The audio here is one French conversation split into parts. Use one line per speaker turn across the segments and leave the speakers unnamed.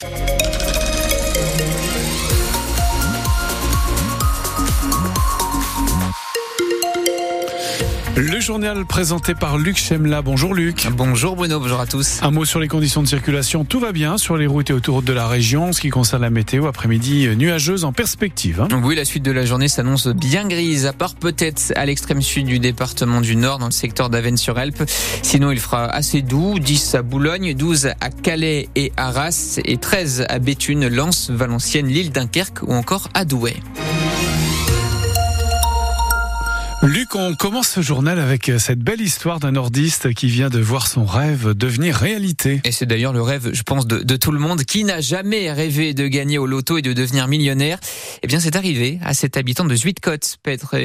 Le journal présenté par Luc Chemla. Bonjour Luc.
Bonjour Bruno, bonjour à tous.
Un mot sur les conditions de circulation. Tout va bien sur les routes et autoroutes de la région. Ce qui concerne la météo, après-midi nuageuse en perspective. Hein.
Oui, la suite de la journée s'annonce bien grise, à part peut-être à l'extrême sud du département du Nord, dans le secteur d'Avennes-sur-Elpe. Sinon, il fera assez doux. 10 à Boulogne, 12 à Calais et Arras, et 13 à Béthune, Lens, Valenciennes, l'île Dunkerque ou encore à Douai.
Luc, on commence ce journal avec cette belle histoire d'un nordiste qui vient de voir son rêve devenir réalité.
Et c'est d'ailleurs le rêve, je pense, de, de tout le monde. Qui n'a jamais rêvé de gagner au loto et de devenir millionnaire Eh bien, c'est arrivé à cet habitant de Zuidcote,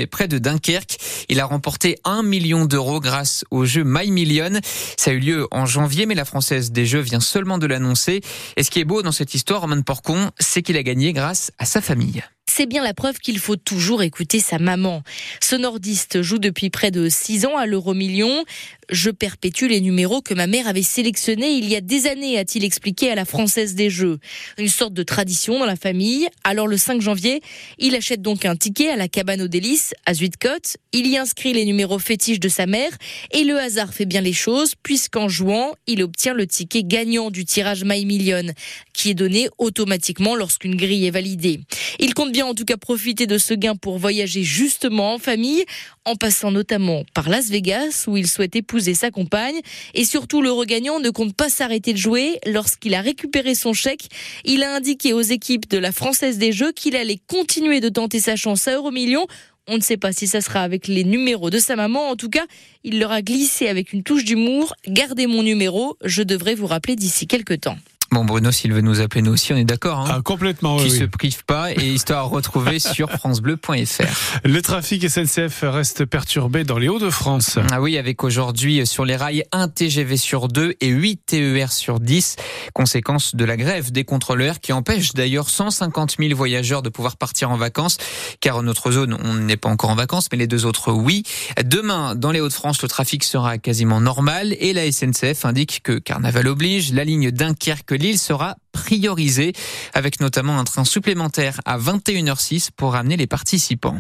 près de Dunkerque. Il a remporté un million d'euros grâce au jeu My Million. Ça a eu lieu en janvier, mais la Française des Jeux vient seulement de l'annoncer. Et ce qui est beau dans cette histoire, Roman Porcon, c'est qu'il a gagné grâce à sa famille
c'est bien la preuve qu'il faut toujours écouter sa maman. Ce nordiste joue depuis près de six ans à l'euro million. Je perpétue les numéros que ma mère avait sélectionnés il y a des années, a-t-il expliqué à la Française des Jeux. Une sorte de tradition dans la famille. Alors le 5 janvier, il achète donc un ticket à la cabane aux délices à Zuidcote. Il y inscrit les numéros fétiches de sa mère et le hasard fait bien les choses puisqu'en jouant, il obtient le ticket gagnant du tirage My Million qui est donné automatiquement lorsqu'une grille est validée. Il compte bien en tout cas profiter de ce gain pour voyager justement en famille en passant notamment par Las Vegas où il souhaite épouser sa compagne. Et surtout, le regagnant ne compte pas s'arrêter de jouer. Lorsqu'il a récupéré son chèque, il a indiqué aux équipes de la Française des Jeux qu'il allait continuer de tenter sa chance à Euromillion. On ne sait pas si ça sera avec les numéros de sa maman. En tout cas, il leur a glissé avec une touche d'humour. Gardez mon numéro, je devrais vous rappeler d'ici quelques temps.
Bon, Bruno, s'il veut nous appeler, nous aussi, on est d'accord. Hein
ah, complètement,
Qui
oui.
se prive pas et histoire à retrouver sur FranceBleu.fr.
Le trafic SNCF reste perturbé dans les Hauts-de-France.
Ah oui, avec aujourd'hui sur les rails un TGV sur 2 et 8 TER sur 10. Conséquence de la grève des contrôleurs qui empêche d'ailleurs 150 000 voyageurs de pouvoir partir en vacances. Car en notre zone, on n'est pas encore en vacances, mais les deux autres, oui. Demain, dans les Hauts-de-France, le trafic sera quasiment normal et la SNCF indique que carnaval oblige, la ligne Dunkerque l'île sera priorisée, avec notamment un train supplémentaire à 21h06 pour amener les participants.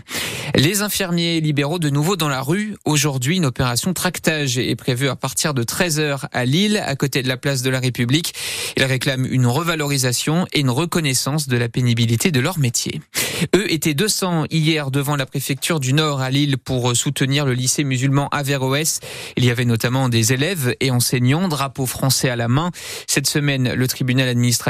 Les infirmiers libéraux de nouveau dans la rue. Aujourd'hui, une opération tractage est prévue à partir de 13h à Lille, à côté de la place de la République. Ils réclament une revalorisation et une reconnaissance de la pénibilité de leur métier. Eux étaient 200 hier devant la préfecture du Nord à Lille pour soutenir le lycée musulman Averroès. Il y avait notamment des élèves et enseignants, drapeau français à la main. Cette semaine, le tribunal administratif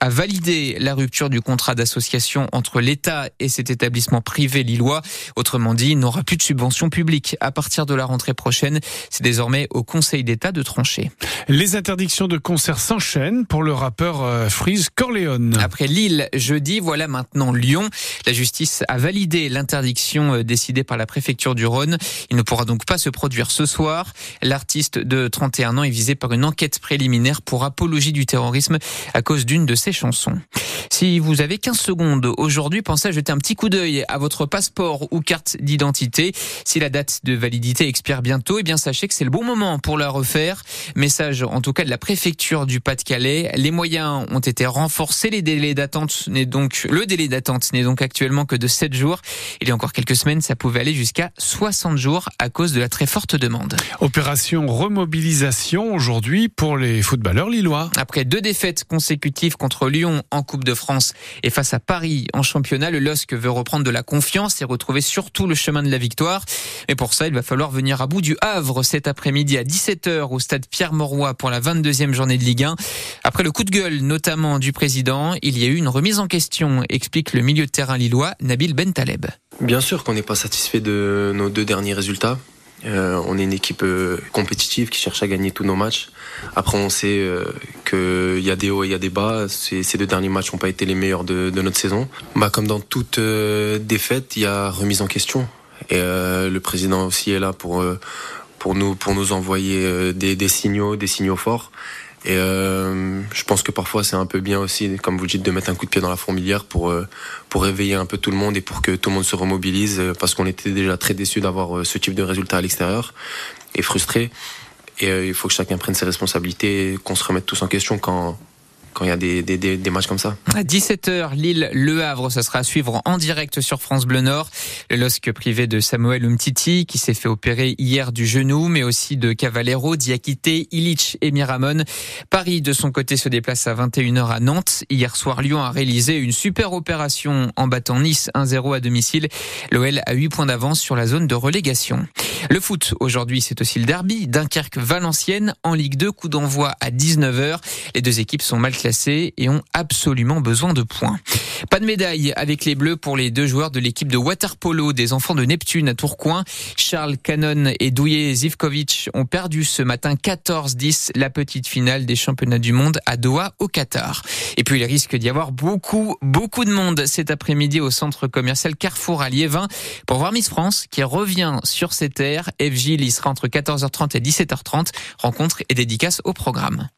a validé la rupture du contrat d'association entre l'État et cet établissement privé lillois. Autrement dit, il n'aura plus de subvention publique à partir de la rentrée prochaine. C'est désormais au Conseil d'État de trancher.
Les interdictions de concert s'enchaînent pour le rappeur euh, Freeze Corleone.
Après Lille jeudi, voilà maintenant Lyon. La justice a validé l'interdiction euh, décidée par la préfecture du Rhône. Il ne pourra donc pas se produire ce soir. L'artiste de 31 ans est visé par une enquête préliminaire pour apologie du terrorisme à cause d'une de ses chansons. Si vous avez 15 secondes aujourd'hui, pensez à jeter un petit coup d'œil à votre passeport ou carte d'identité. Si la date de validité expire bientôt, eh bien sachez que c'est le bon moment pour la refaire. Message en tout cas de la préfecture du Pas-de-Calais. Les moyens ont été renforcés. Les délais d'attente n'est donc le délai d'attente n'est donc actuellement que de 7 jours. Il y a encore quelques semaines, ça pouvait aller jusqu'à 60 jours à cause de la très forte demande.
Opération remobilisation aujourd'hui pour les footballeurs lillois.
Après deux défaites consécutives contre Lyon en Coupe de France et face à Paris en championnat, le LOSC veut reprendre de la confiance et retrouver surtout le chemin de la victoire. Mais pour ça, il va falloir venir à bout du Havre cet après-midi à 17h au stade Pierre-Mauroy pour la 22e journée de Ligue 1. Après le coup de gueule notamment du président, il y a eu une remise en question, explique le milieu de terrain lillois Nabil Bentaleb.
Bien sûr qu'on n'est pas satisfait de nos deux derniers résultats. Euh, on est une équipe euh, compétitive qui cherche à gagner tous nos matchs. Après, on sait euh, qu'il y a des hauts et il y a des bas. Ces, deux derniers matchs n'ont pas été les meilleurs de, notre saison. Bah, comme dans toute euh, défaite, il y a remise en question. Et le président aussi est là pour, pour, nous, pour nous envoyer des signaux, des signaux forts. Et euh, je pense que parfois c'est un peu bien aussi, comme vous dites, de mettre un coup de pied dans la fourmilière pour, euh, pour réveiller un peu tout le monde et pour que tout le monde se remobilise, euh, parce qu'on était déjà très déçus d'avoir euh, ce type de résultat à l'extérieur et frustrés. Et euh, il faut que chacun prenne ses responsabilités qu'on se remette tous en question quand, quand il y a des, des, des, matchs comme ça.
À 17h, Lille-Le Havre, ça sera à suivre en direct sur France Bleu Nord. Le LOSC privé de Samuel Umtiti, qui s'est fait opérer hier du genou, mais aussi de Cavallero, Diakité, Illich et Miramon. Paris, de son côté, se déplace à 21h à Nantes. Hier soir, Lyon a réalisé une super opération en battant Nice 1-0 à domicile. L'OL a 8 points d'avance sur la zone de relégation. Le foot, aujourd'hui, c'est aussi le derby. Dunkerque-Valenciennes en Ligue 2, coup d'envoi à 19h. Les deux équipes sont mal classées et ont absolument besoin de points. Pas de médaille avec les Bleus pour les deux joueurs de l'équipe de waterpolo des enfants de Neptune à Tourcoing. Charles Cannon et Douye Zivkovic ont perdu ce matin 14-10 la petite finale des championnats du monde à Doha au Qatar. Et puis il risque d'y avoir beaucoup, beaucoup de monde cet après-midi au centre commercial Carrefour à Liévin pour voir Miss France qui revient sur ses terres. FG y sera entre 14h30 et 17h30. Rencontre et dédicace au programme.